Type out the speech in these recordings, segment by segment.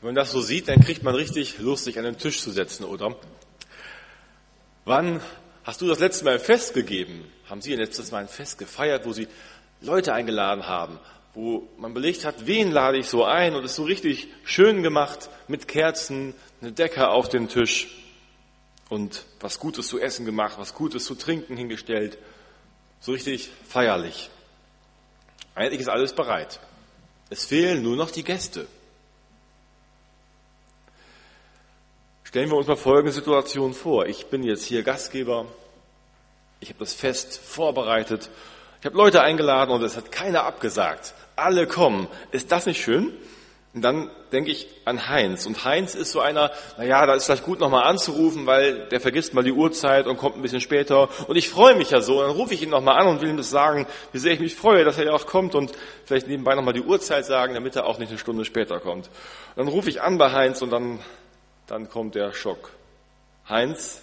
Wenn man das so sieht, dann kriegt man richtig Lust, sich an den Tisch zu setzen, oder? Wann hast du das letzte Mal ein Fest gegeben? Haben Sie letztes Mal ein Fest gefeiert, wo Sie Leute eingeladen haben, wo man belegt hat, wen lade ich so ein und es so richtig schön gemacht mit Kerzen, eine Decke auf den Tisch und was Gutes zu essen gemacht, was Gutes zu trinken hingestellt, so richtig feierlich. Eigentlich ist alles bereit. Es fehlen nur noch die Gäste. Stellen wir uns mal folgende Situation vor. Ich bin jetzt hier Gastgeber. Ich habe das Fest vorbereitet. Ich habe Leute eingeladen und es hat keiner abgesagt. Alle kommen. Ist das nicht schön? Und dann denke ich an Heinz. Und Heinz ist so einer, naja, da ist vielleicht gut nochmal anzurufen, weil der vergisst mal die Uhrzeit und kommt ein bisschen später. Und ich freue mich ja so. Und dann rufe ich ihn nochmal an und will ihm das sagen, wie sehr ich mich freue, dass er ja auch kommt und vielleicht nebenbei nochmal die Uhrzeit sagen, damit er auch nicht eine Stunde später kommt. Und dann rufe ich an bei Heinz und dann dann kommt der Schock. Heinz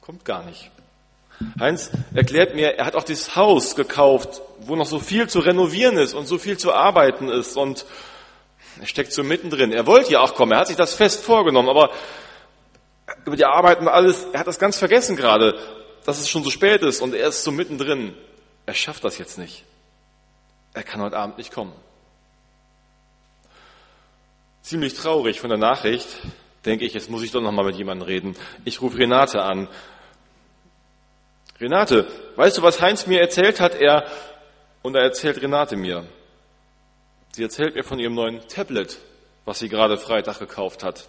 kommt gar nicht. Heinz erklärt mir, er hat auch dieses Haus gekauft, wo noch so viel zu renovieren ist und so viel zu arbeiten ist und er steckt so mittendrin. Er wollte ja auch kommen, er hat sich das fest vorgenommen, aber über die Arbeiten alles, er hat das ganz vergessen gerade, dass es schon so spät ist und er ist so mittendrin. Er schafft das jetzt nicht. Er kann heute Abend nicht kommen. Ziemlich traurig von der Nachricht, denke ich, jetzt muss ich doch noch mal mit jemandem reden. Ich rufe Renate an. Renate, weißt du, was Heinz mir erzählt hat? Er, und er erzählt Renate mir. Sie erzählt mir von ihrem neuen Tablet, was sie gerade Freitag gekauft hat.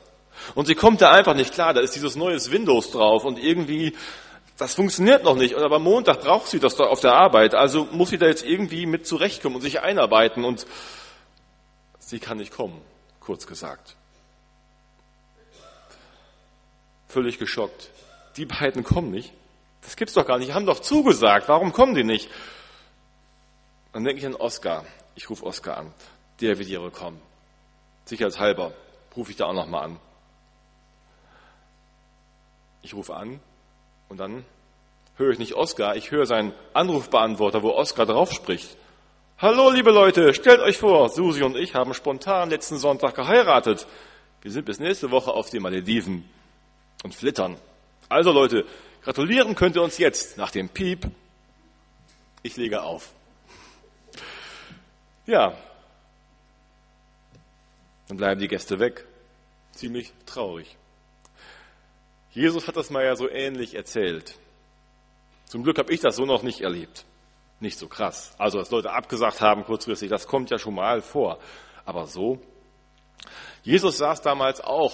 Und sie kommt da einfach nicht klar, da ist dieses neues Windows drauf und irgendwie, das funktioniert noch nicht. Aber Montag braucht sie das doch auf der Arbeit, also muss sie da jetzt irgendwie mit zurechtkommen und sich einarbeiten und sie kann nicht kommen, kurz gesagt. Völlig geschockt. Die beiden kommen nicht. Das gibt's doch gar nicht. Die haben doch zugesagt. Warum kommen die nicht? Dann denke ich an Oskar. Ich rufe Oskar an. Der wird ihre kommen. Sicherheitshalber rufe ich da auch nochmal an. Ich rufe an und dann höre ich nicht Oskar, ich höre seinen Anrufbeantworter, wo Oskar drauf spricht. Hallo, liebe Leute, stellt euch vor, Susi und ich haben spontan letzten Sonntag geheiratet. Wir sind bis nächste Woche auf den Malediven und flittern. Also Leute, gratulieren könnt ihr uns jetzt nach dem Piep. Ich lege auf. Ja, dann bleiben die Gäste weg. Ziemlich traurig. Jesus hat das mal ja so ähnlich erzählt. Zum Glück habe ich das so noch nicht erlebt. Nicht so krass. Also, dass Leute abgesagt haben kurzfristig, das kommt ja schon mal vor. Aber so. Jesus saß damals auch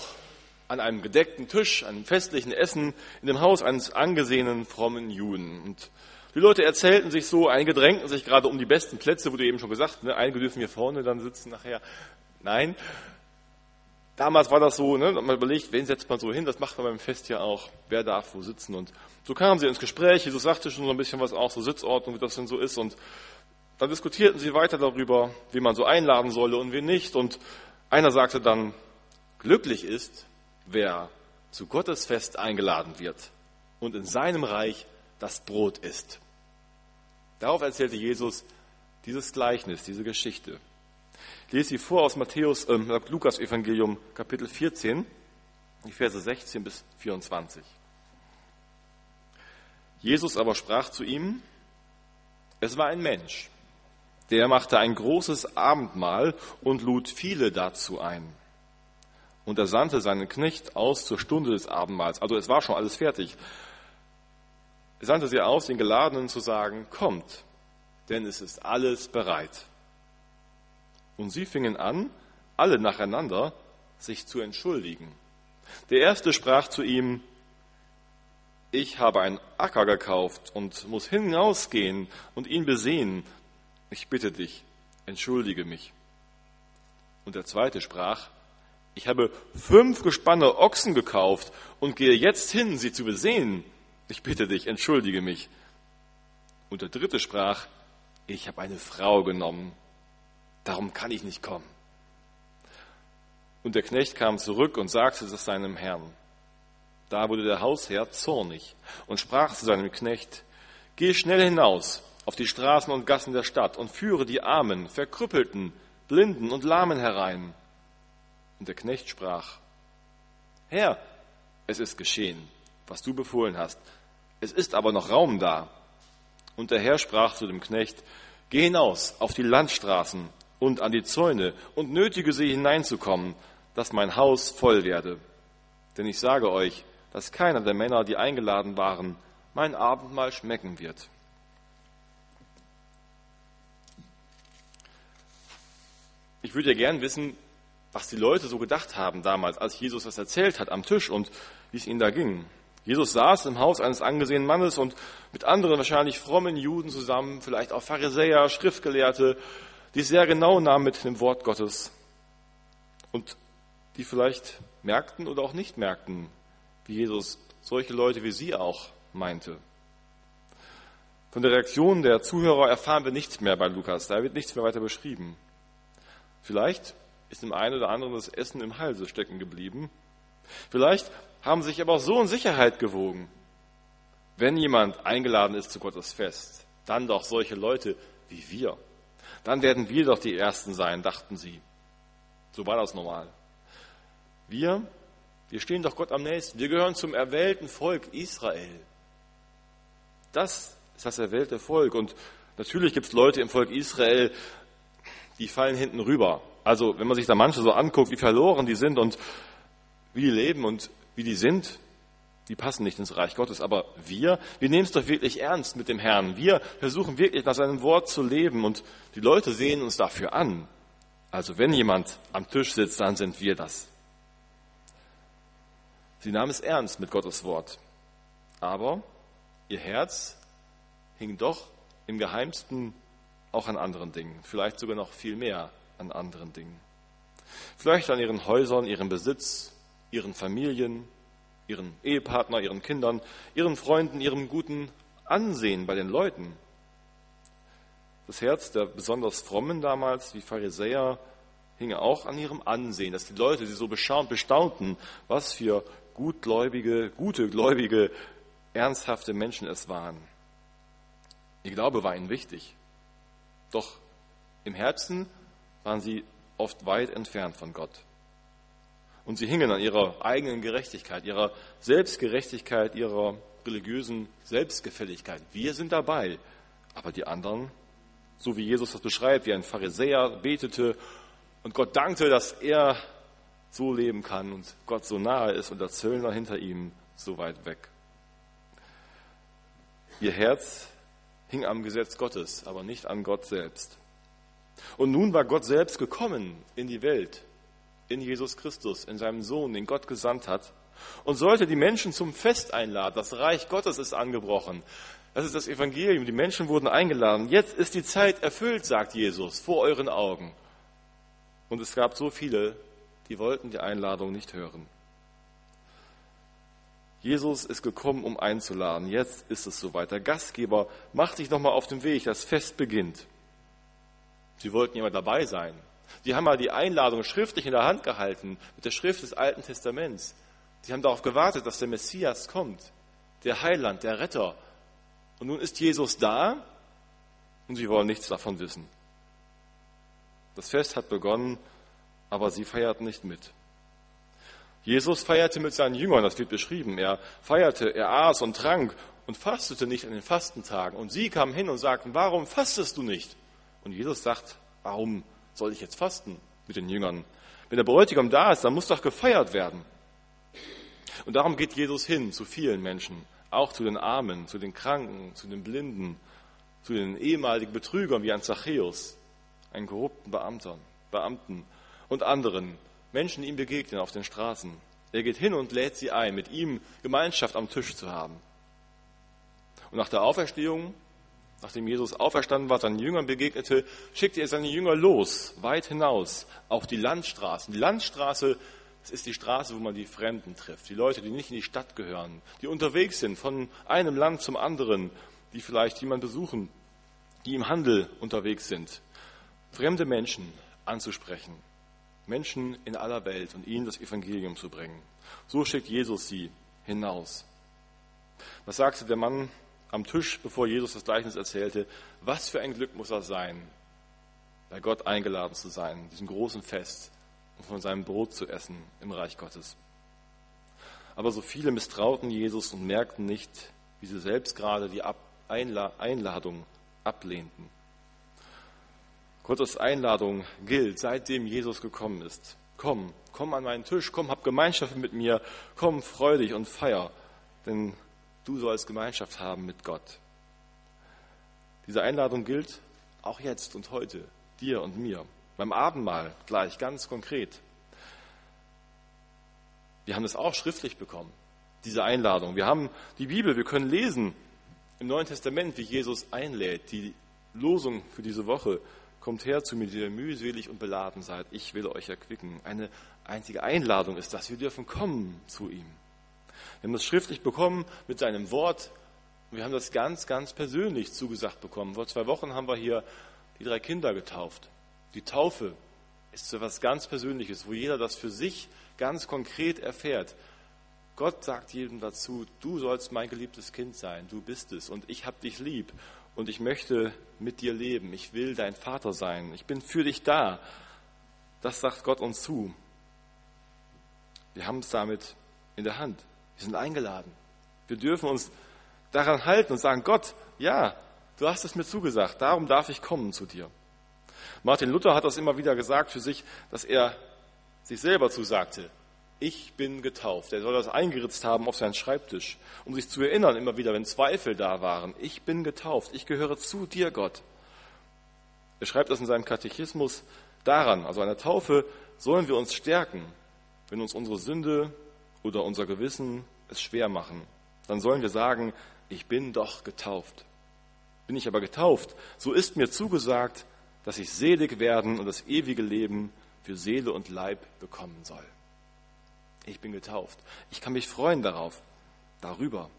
an einem gedeckten Tisch, einem festlichen Essen in dem Haus eines angesehenen frommen Juden. Und die Leute erzählten sich so, einige drängten sich gerade um die besten Plätze, wurde eben schon gesagt, ne, einige dürfen hier vorne dann sitzen nachher. Nein, damals war das so, ne, man überlegt, wen setzt man so hin, das macht man beim Fest ja auch, wer darf wo sitzen. Und so kamen sie ins Gespräch, Jesus sagte schon so ein bisschen was auch, so Sitzordnung, wie das denn so ist. Und dann diskutierten sie weiter darüber, wie man so einladen solle und wen nicht. Und einer sagte dann, glücklich ist, wer zu Gottes Fest eingeladen wird und in seinem Reich das Brot isst. Darauf erzählte Jesus dieses Gleichnis, diese Geschichte. Ich lese sie vor aus Matthäus, äh, Lukas Evangelium, Kapitel 14, die Verse 16 bis 24. Jesus aber sprach zu ihm, es war ein Mensch, der machte ein großes Abendmahl und lud viele dazu ein und er sandte seinen Knecht aus zur Stunde des Abendmahls. Also es war schon alles fertig. Er sandte sie aus, den Geladenen zu sagen, kommt, denn es ist alles bereit. Und sie fingen an, alle nacheinander, sich zu entschuldigen. Der erste sprach zu ihm, ich habe einen Acker gekauft und muss hinausgehen und ihn besehen. Ich bitte dich, entschuldige mich. Und der zweite sprach, ich habe fünf Gespanne Ochsen gekauft und gehe jetzt hin, sie zu besehen. Ich bitte dich, entschuldige mich. Und der dritte sprach, ich habe eine Frau genommen, darum kann ich nicht kommen. Und der Knecht kam zurück und sagte es seinem Herrn. Da wurde der Hausherr zornig und sprach zu seinem Knecht, geh schnell hinaus auf die Straßen und Gassen der Stadt und führe die Armen, Verkrüppelten, Blinden und Lahmen herein und der Knecht sprach, Herr, es ist geschehen, was du befohlen hast. Es ist aber noch Raum da. Und der Herr sprach zu dem Knecht, Geh hinaus auf die Landstraßen und an die Zäune und nötige sie hineinzukommen, dass mein Haus voll werde. Denn ich sage euch, dass keiner der Männer, die eingeladen waren, mein Abendmahl schmecken wird. Ich würde ja gern wissen, was die Leute so gedacht haben damals, als Jesus das erzählt hat am Tisch und wie es ihnen da ging. Jesus saß im Haus eines angesehenen Mannes und mit anderen wahrscheinlich frommen Juden zusammen, vielleicht auch Pharisäer, Schriftgelehrte, die sehr genau nahmen mit dem Wort Gottes und die vielleicht merkten oder auch nicht merkten, wie Jesus solche Leute wie sie auch meinte. Von der Reaktion der Zuhörer erfahren wir nichts mehr bei Lukas, da wird nichts mehr weiter beschrieben. Vielleicht ist dem einen oder anderen das Essen im Halse stecken geblieben. Vielleicht haben sich aber auch so in Sicherheit gewogen. Wenn jemand eingeladen ist zu Gottes Fest, dann doch solche Leute wie wir. Dann werden wir doch die Ersten sein, dachten sie. So war das normal. Wir, wir stehen doch Gott am nächsten. Wir gehören zum erwählten Volk Israel. Das ist das erwählte Volk. Und natürlich gibt es Leute im Volk Israel, die fallen hinten rüber. Also wenn man sich da manche so anguckt, wie verloren die sind und wie die leben und wie die sind, die passen nicht ins Reich Gottes. Aber wir, wir nehmen es doch wirklich ernst mit dem Herrn. Wir versuchen wirklich nach seinem Wort zu leben und die Leute sehen uns dafür an. Also wenn jemand am Tisch sitzt, dann sind wir das. Sie nahmen es ernst mit Gottes Wort. Aber ihr Herz hing doch im geheimsten auch an anderen Dingen, vielleicht sogar noch viel mehr an anderen Dingen. Vielleicht an ihren Häusern, ihrem Besitz, ihren Familien, ihren Ehepartner, ihren Kindern, ihren Freunden, ihrem guten Ansehen bei den Leuten. Das Herz der besonders Frommen damals, wie Pharisäer, hing auch an ihrem Ansehen, dass die Leute sie so bestaunten, was für gutgläubige, gute, gläubige, ernsthafte Menschen es waren. Ihr Glaube war ihnen wichtig. Doch im Herzen waren sie oft weit entfernt von Gott. Und sie hingen an ihrer eigenen Gerechtigkeit, ihrer Selbstgerechtigkeit, ihrer religiösen Selbstgefälligkeit. Wir sind dabei, aber die anderen, so wie Jesus das beschreibt, wie ein Pharisäer betete und Gott dankte, dass er so leben kann und Gott so nahe ist und der Zöllner hinter ihm so weit weg. Ihr Herz hing am Gesetz Gottes, aber nicht an Gott selbst. Und nun war Gott selbst gekommen in die Welt, in Jesus Christus, in seinem Sohn, den Gott gesandt hat, und sollte die Menschen zum Fest einladen. Das Reich Gottes ist angebrochen. Das ist das Evangelium. Die Menschen wurden eingeladen. Jetzt ist die Zeit erfüllt, sagt Jesus, vor euren Augen. Und es gab so viele, die wollten die Einladung nicht hören. Jesus ist gekommen, um einzuladen. Jetzt ist es soweit. Der Gastgeber macht sich nochmal auf den Weg. Das Fest beginnt. Sie wollten immer dabei sein. Sie haben mal die Einladung schriftlich in der Hand gehalten, mit der Schrift des Alten Testaments. Sie haben darauf gewartet, dass der Messias kommt, der Heiland, der Retter. Und nun ist Jesus da und sie wollen nichts davon wissen. Das Fest hat begonnen, aber sie feierten nicht mit. Jesus feierte mit seinen Jüngern, das wird beschrieben. Er feierte, er aß und trank und fastete nicht an den Fastentagen. Und sie kamen hin und sagten, warum fastest du nicht? Und Jesus sagt, warum soll ich jetzt fasten mit den Jüngern? Wenn der Bräutigam da ist, dann muss doch gefeiert werden. Und darum geht Jesus hin zu vielen Menschen, auch zu den Armen, zu den Kranken, zu den Blinden, zu den ehemaligen Betrügern wie ein Zachäus, einen korrupten Beamter, Beamten und anderen, Menschen ihm begegnen auf den Straßen. Er geht hin und lädt sie ein, mit ihm Gemeinschaft am Tisch zu haben. Und nach der Auferstehung, nachdem Jesus auferstanden war, seinen Jüngern begegnete, schickte er seine Jünger los, weit hinaus, auf die Landstraßen. Die Landstraße, das ist die Straße, wo man die Fremden trifft, die Leute, die nicht in die Stadt gehören, die unterwegs sind von einem Land zum anderen, die vielleicht jemanden besuchen, die im Handel unterwegs sind. Fremde Menschen anzusprechen Menschen in aller Welt und ihnen das Evangelium zu bringen. So schickt Jesus sie hinaus. Was sagte der Mann am Tisch, bevor Jesus das Gleichnis erzählte? Was für ein Glück muss er sein, bei Gott eingeladen zu sein, diesem großen Fest, und von seinem Brot zu essen im Reich Gottes. Aber so viele misstrauten Jesus und merkten nicht, wie sie selbst gerade die Einladung ablehnten. Gottes Einladung gilt, seitdem Jesus gekommen ist. Komm, komm an meinen Tisch, komm, hab Gemeinschaft mit mir, komm, freu dich und feier, denn du sollst Gemeinschaft haben mit Gott. Diese Einladung gilt auch jetzt und heute, dir und mir. Beim Abendmahl gleich, ganz konkret. Wir haben es auch schriftlich bekommen, diese Einladung. Wir haben die Bibel, wir können lesen im Neuen Testament, wie Jesus einlädt. Die Losung für diese Woche kommt her zu mir, die ihr mühselig und beladen seid. Ich will euch erquicken. Eine einzige Einladung ist das. Wir dürfen kommen zu ihm. Wir haben das schriftlich bekommen mit seinem Wort. Wir haben das ganz, ganz persönlich zugesagt bekommen. Vor zwei Wochen haben wir hier die drei Kinder getauft. Die Taufe ist so etwas ganz Persönliches, wo jeder das für sich ganz konkret erfährt. Gott sagt jedem dazu, du sollst mein geliebtes Kind sein, du bist es und ich habe dich lieb und ich möchte mit dir leben, ich will dein Vater sein, ich bin für dich da. Das sagt Gott uns zu. Wir haben es damit in der Hand. Wir sind eingeladen. Wir dürfen uns daran halten und sagen, Gott, ja, du hast es mir zugesagt, darum darf ich kommen zu dir. Martin Luther hat das immer wieder gesagt für sich, dass er sich selber zusagte, ich bin getauft. Er soll das eingeritzt haben auf seinen Schreibtisch, um sich zu erinnern immer wieder, wenn Zweifel da waren. Ich bin getauft. Ich gehöre zu dir, Gott. Er schreibt das in seinem Katechismus daran, also an der Taufe sollen wir uns stärken, wenn uns unsere Sünde oder unser Gewissen es schwer machen. Dann sollen wir sagen, ich bin doch getauft. Bin ich aber getauft, so ist mir zugesagt, dass ich selig werden und das ewige Leben für Seele und Leib bekommen soll. Ich bin getauft. Ich kann mich freuen darauf, darüber.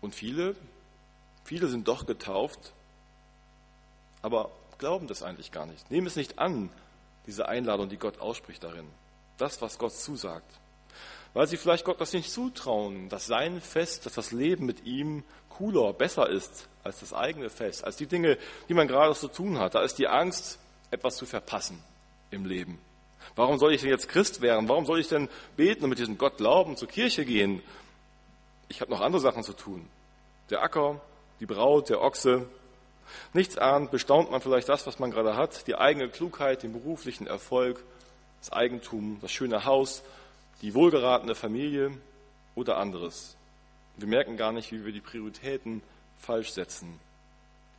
Und viele, viele sind doch getauft, aber glauben das eigentlich gar nicht. Nehmen es nicht an, diese Einladung, die Gott ausspricht darin. Das, was Gott zusagt. Weil sie vielleicht Gott das nicht zutrauen, dass sein Fest, dass das Leben mit ihm cooler, besser ist als das eigene Fest, als die Dinge, die man gerade zu tun hat. Da ist die Angst, etwas zu verpassen im Leben. Warum soll ich denn jetzt Christ werden? Warum soll ich denn beten und mit diesem Gott glauben, zur Kirche gehen? Ich habe noch andere Sachen zu tun. Der Acker, die Braut, der Ochse. Nichts ahnt, bestaunt man vielleicht das, was man gerade hat, die eigene Klugheit, den beruflichen Erfolg, das Eigentum, das schöne Haus, die wohlgeratene Familie oder anderes. Wir merken gar nicht, wie wir die Prioritäten falsch setzen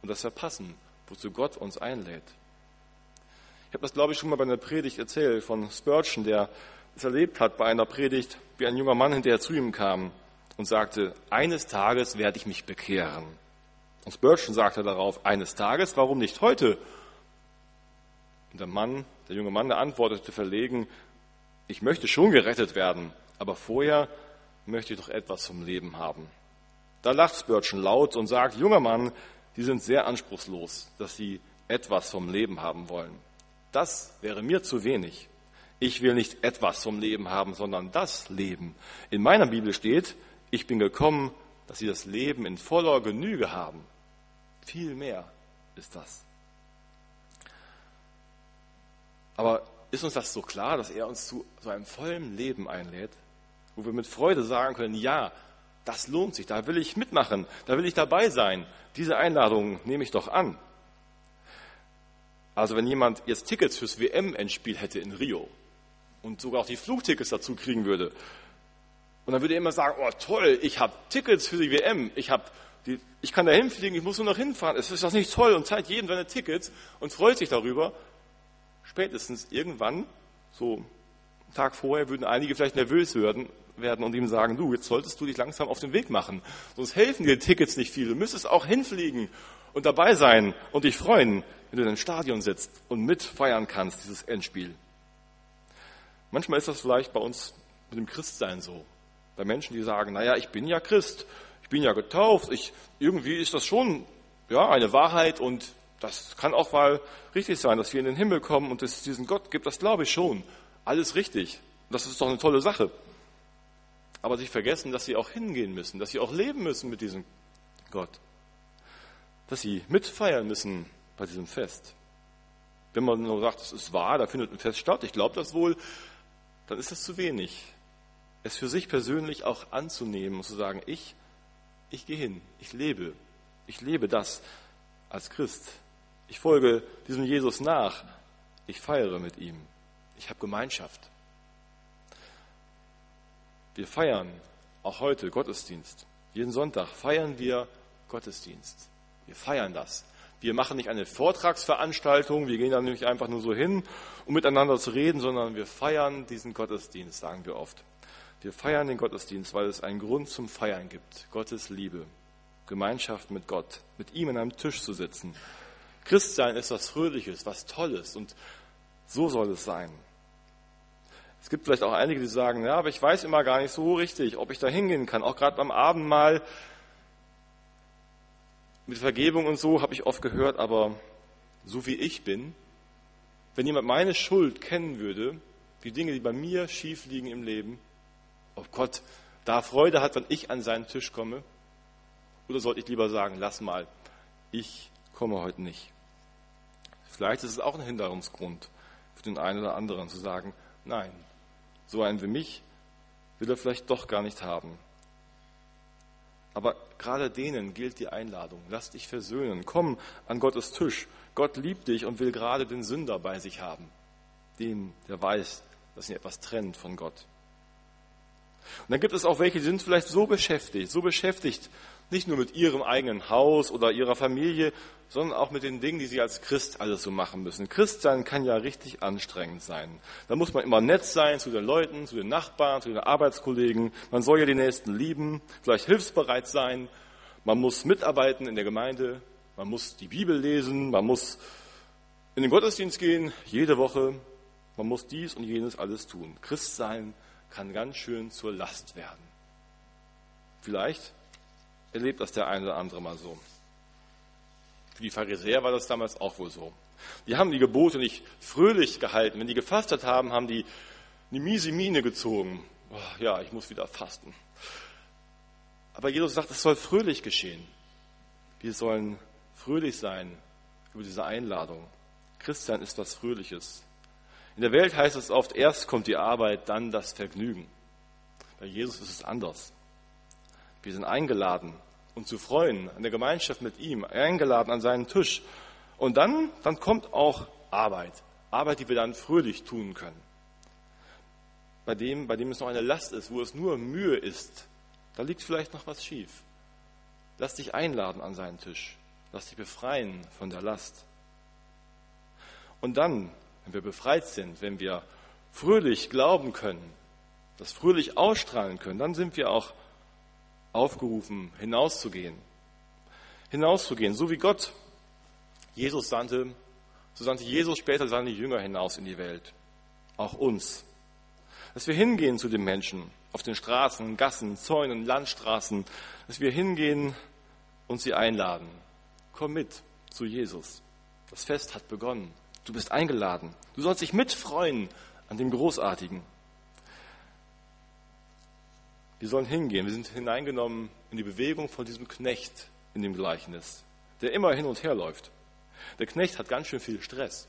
und das verpassen, wozu Gott uns einlädt. Ich habe das, glaube ich, schon mal bei einer Predigt erzählt von Spurgeon, der es erlebt hat bei einer Predigt, wie ein junger Mann hinterher zu ihm kam und sagte, eines Tages werde ich mich bekehren. Und Spurgeon sagte darauf, eines Tages, warum nicht heute? Und der Mann, der junge Mann, der antwortete verlegen, ich möchte schon gerettet werden, aber vorher möchte ich doch etwas vom Leben haben. Da lacht Spurgeon laut und sagt, junger Mann, Sie sind sehr anspruchslos, dass Sie etwas vom Leben haben wollen. Das wäre mir zu wenig. Ich will nicht etwas vom Leben haben, sondern das Leben. In meiner Bibel steht, ich bin gekommen, dass Sie das Leben in voller Genüge haben. Viel mehr ist das. Aber ist uns das so klar, dass er uns zu so einem vollen Leben einlädt, wo wir mit Freude sagen können, ja, das lohnt sich, da will ich mitmachen, da will ich dabei sein. Diese Einladung nehme ich doch an. Also wenn jemand jetzt Tickets fürs WM-Endspiel hätte in Rio und sogar auch die Flugtickets dazu kriegen würde, und dann würde er immer sagen, oh toll, ich habe Tickets für die WM, ich, hab die, ich kann da hinfliegen, ich muss nur noch hinfahren, es ist das nicht toll und zeigt jedem seine Tickets und freut sich darüber spätestens irgendwann, so einen Tag vorher, würden einige vielleicht nervös werden, werden und ihm sagen, du, jetzt solltest du dich langsam auf den Weg machen. Sonst helfen dir Tickets nicht viel. Du müsstest auch hinfliegen und dabei sein und dich freuen, wenn du in einem Stadion sitzt und mitfeiern kannst, dieses Endspiel. Manchmal ist das vielleicht bei uns mit dem Christsein so. Bei Menschen, die sagen, naja, ich bin ja Christ, ich bin ja getauft, ich, irgendwie ist das schon, ja, eine Wahrheit und das kann auch mal richtig sein, dass wir in den Himmel kommen und es diesen Gott gibt, das glaube ich schon. Alles richtig. Das ist doch eine tolle Sache. Aber sie vergessen, dass sie auch hingehen müssen, dass sie auch leben müssen mit diesem Gott. Dass sie mitfeiern müssen bei diesem Fest. Wenn man nur sagt, es ist wahr, da findet ein Fest statt, ich glaube das wohl, dann ist das zu wenig. Es für sich persönlich auch anzunehmen und zu sagen, ich, ich gehe hin, ich lebe, ich lebe das als Christ. Ich folge diesem Jesus nach, ich feiere mit ihm, ich habe Gemeinschaft. Wir feiern auch heute Gottesdienst. Jeden Sonntag feiern wir Gottesdienst. Wir feiern das. Wir machen nicht eine Vortragsveranstaltung, wir gehen da nicht einfach nur so hin, um miteinander zu reden, sondern wir feiern diesen Gottesdienst, sagen wir oft. Wir feiern den Gottesdienst, weil es einen Grund zum Feiern gibt. Gottes Liebe, Gemeinschaft mit Gott, mit ihm an einem Tisch zu sitzen. Christsein ist was Fröhliches, was Tolles und so soll es sein. Es gibt vielleicht auch einige, die sagen, ja, aber ich weiß immer gar nicht so richtig, ob ich da hingehen kann. Auch gerade beim Abendmahl mit Vergebung und so habe ich oft gehört, aber so wie ich bin, wenn jemand meine Schuld kennen würde, die Dinge, die bei mir schief liegen im Leben, ob Gott da Freude hat, wenn ich an seinen Tisch komme, oder sollte ich lieber sagen, lass mal, ich komme heute nicht. Vielleicht ist es auch ein Hinderungsgrund für den einen oder anderen zu sagen, nein, so einen wie mich will er vielleicht doch gar nicht haben. Aber gerade denen gilt die Einladung. Lass dich versöhnen. Komm an Gottes Tisch. Gott liebt dich und will gerade den Sünder bei sich haben. Den, der weiß, dass ihn etwas trennt von Gott. Und dann gibt es auch welche, die sind vielleicht so beschäftigt, so beschäftigt nicht nur mit ihrem eigenen Haus oder ihrer Familie, sondern auch mit den Dingen, die sie als Christ alles so machen müssen. Christsein kann ja richtig anstrengend sein. Da muss man immer nett sein zu den Leuten, zu den Nachbarn, zu den Arbeitskollegen. Man soll ja die Nächsten lieben, vielleicht hilfsbereit sein. Man muss mitarbeiten in der Gemeinde. Man muss die Bibel lesen. Man muss in den Gottesdienst gehen, jede Woche. Man muss dies und jenes alles tun. Christsein kann ganz schön zur Last werden. Vielleicht erlebt das der eine oder andere mal so. Für die Pharisäer war das damals auch wohl so. Die haben die Gebote nicht fröhlich gehalten. Wenn die gefastet haben, haben die eine miese Miene gezogen. Oh, ja, ich muss wieder fasten. Aber Jesus sagt, es soll fröhlich geschehen. Wir sollen fröhlich sein über diese Einladung. Christian ist was Fröhliches. In der Welt heißt es oft, erst kommt die Arbeit, dann das Vergnügen. Bei Jesus ist es anders. Wir sind eingeladen, uns zu freuen an der Gemeinschaft mit ihm, eingeladen an seinen Tisch. Und dann, dann kommt auch Arbeit. Arbeit, die wir dann fröhlich tun können. Bei dem, bei dem es noch eine Last ist, wo es nur Mühe ist, da liegt vielleicht noch was schief. Lass dich einladen an seinen Tisch. Lass dich befreien von der Last. Und dann, wenn wir befreit sind, wenn wir fröhlich glauben können, das fröhlich ausstrahlen können, dann sind wir auch aufgerufen, hinauszugehen. Hinauszugehen, so wie Gott Jesus sandte, so sandte Jesus später seine Jünger hinaus in die Welt. Auch uns. Dass wir hingehen zu den Menschen auf den Straßen, Gassen, Zäunen, Landstraßen, dass wir hingehen und sie einladen. Komm mit zu Jesus. Das Fest hat begonnen. Du bist eingeladen. Du sollst dich mitfreuen an dem Großartigen. Wir sollen hingehen. Wir sind hineingenommen in die Bewegung von diesem Knecht in dem Gleichnis, der immer hin und her läuft. Der Knecht hat ganz schön viel Stress.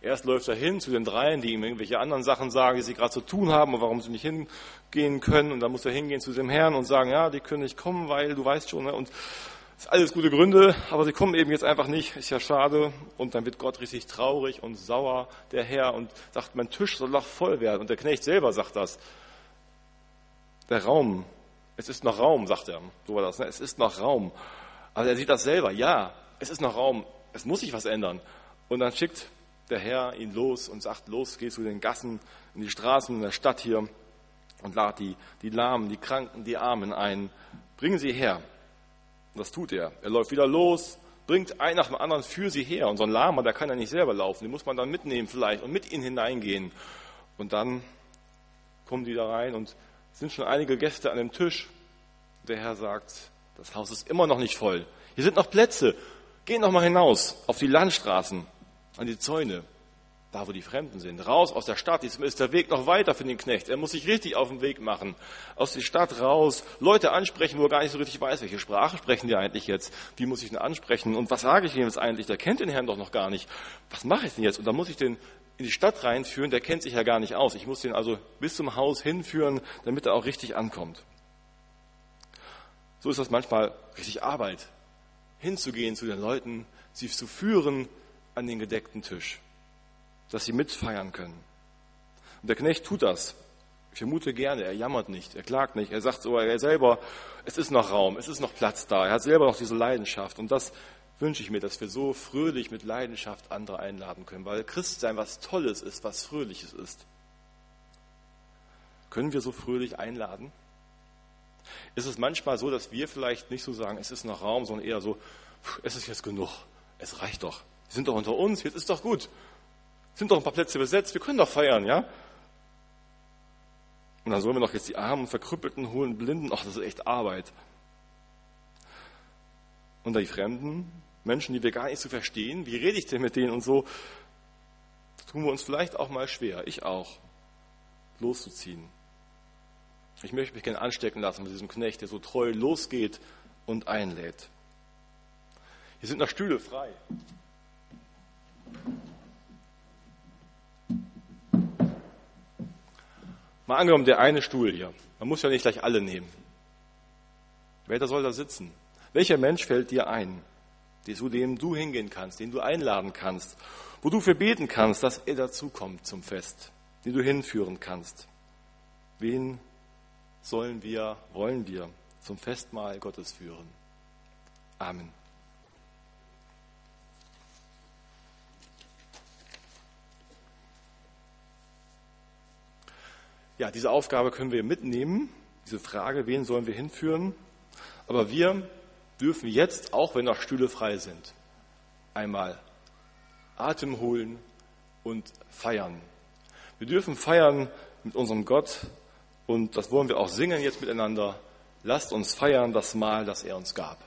Erst läuft er hin zu den dreien, die ihm irgendwelche anderen Sachen sagen, die sie gerade zu tun haben und warum sie nicht hingehen können. Und dann muss er hingehen zu dem Herrn und sagen, ja, die können nicht kommen, weil du weißt schon. Ne? Und das ist alles gute Gründe, aber sie kommen eben jetzt einfach nicht. Ist ja schade. Und dann wird Gott richtig traurig und sauer, der Herr, und sagt, mein Tisch soll doch voll werden. Und der Knecht selber sagt das der Raum, es ist noch Raum, sagt er. So war das, ne? es ist noch Raum. Aber er sieht das selber, ja, es ist noch Raum, es muss sich was ändern. Und dann schickt der Herr ihn los und sagt, los, geh zu den Gassen, in die Straßen in der Stadt hier und lad die, die Lahmen, die Kranken, die Armen ein. Bringen sie her. Und das tut er. Er läuft wieder los, bringt einen nach dem anderen für sie her. Und so ein Lahmer, der kann ja nicht selber laufen, den muss man dann mitnehmen vielleicht und mit ihnen hineingehen. Und dann kommen die da rein und sind schon einige Gäste an dem Tisch. Der Herr sagt, das Haus ist immer noch nicht voll. Hier sind noch Plätze. Geh noch mal hinaus auf die Landstraßen, an die Zäune. da wo die Fremden sind, raus aus der Stadt. Diesem ist der Weg noch weiter für den Knecht. Er muss sich richtig auf den Weg machen, aus der Stadt raus, Leute ansprechen, wo er gar nicht so richtig weiß, welche Sprache sprechen die eigentlich jetzt, wie muss ich ihn ansprechen und was sage ich ihm jetzt eigentlich, der kennt den Herrn doch noch gar nicht. Was mache ich denn jetzt? Und dann muss ich den in die Stadt reinführen, der kennt sich ja gar nicht aus. Ich muss den also bis zum Haus hinführen, damit er auch richtig ankommt. So ist das manchmal richtig Arbeit, hinzugehen zu den Leuten, sie zu führen an den gedeckten Tisch dass sie mitfeiern können. Und der Knecht tut das. Ich vermute gerne, er jammert nicht, er klagt nicht, er sagt sogar er selber, es ist noch Raum, es ist noch Platz da, er hat selber noch diese Leidenschaft. Und das wünsche ich mir, dass wir so fröhlich mit Leidenschaft andere einladen können, weil Christsein was Tolles ist, was Fröhliches ist. Können wir so fröhlich einladen? Ist es manchmal so, dass wir vielleicht nicht so sagen, es ist noch Raum, sondern eher so, es ist jetzt genug, es reicht doch, wir sind doch unter uns, jetzt ist doch gut, sind doch ein paar Plätze besetzt, wir können doch feiern, ja? Und dann sollen wir noch jetzt die Armen, Verkrüppelten holen, Blinden, ach, das ist echt Arbeit. Und die Fremden, Menschen, die wir gar nicht so verstehen, wie rede ich denn mit denen und so, tun wir uns vielleicht auch mal schwer, ich auch, loszuziehen. Ich möchte mich gerne anstecken lassen mit diesem Knecht, der so treu losgeht und einlädt. Hier sind noch Stühle frei. Mal angenommen, der eine Stuhl hier. Man muss ja nicht gleich alle nehmen. Wer soll da sitzen? Welcher Mensch fällt dir ein, zu dem du hingehen kannst, den du einladen kannst, wo du für beten kannst, dass er dazukommt zum Fest, den du hinführen kannst? Wen sollen wir, wollen wir zum Festmahl Gottes führen? Amen. ja, diese Aufgabe können wir mitnehmen, diese Frage, wen sollen wir hinführen. Aber wir dürfen jetzt, auch wenn noch Stühle frei sind, einmal Atem holen und feiern. Wir dürfen feiern mit unserem Gott und das wollen wir auch singen jetzt miteinander. Lasst uns feiern das Mahl, das er uns gab.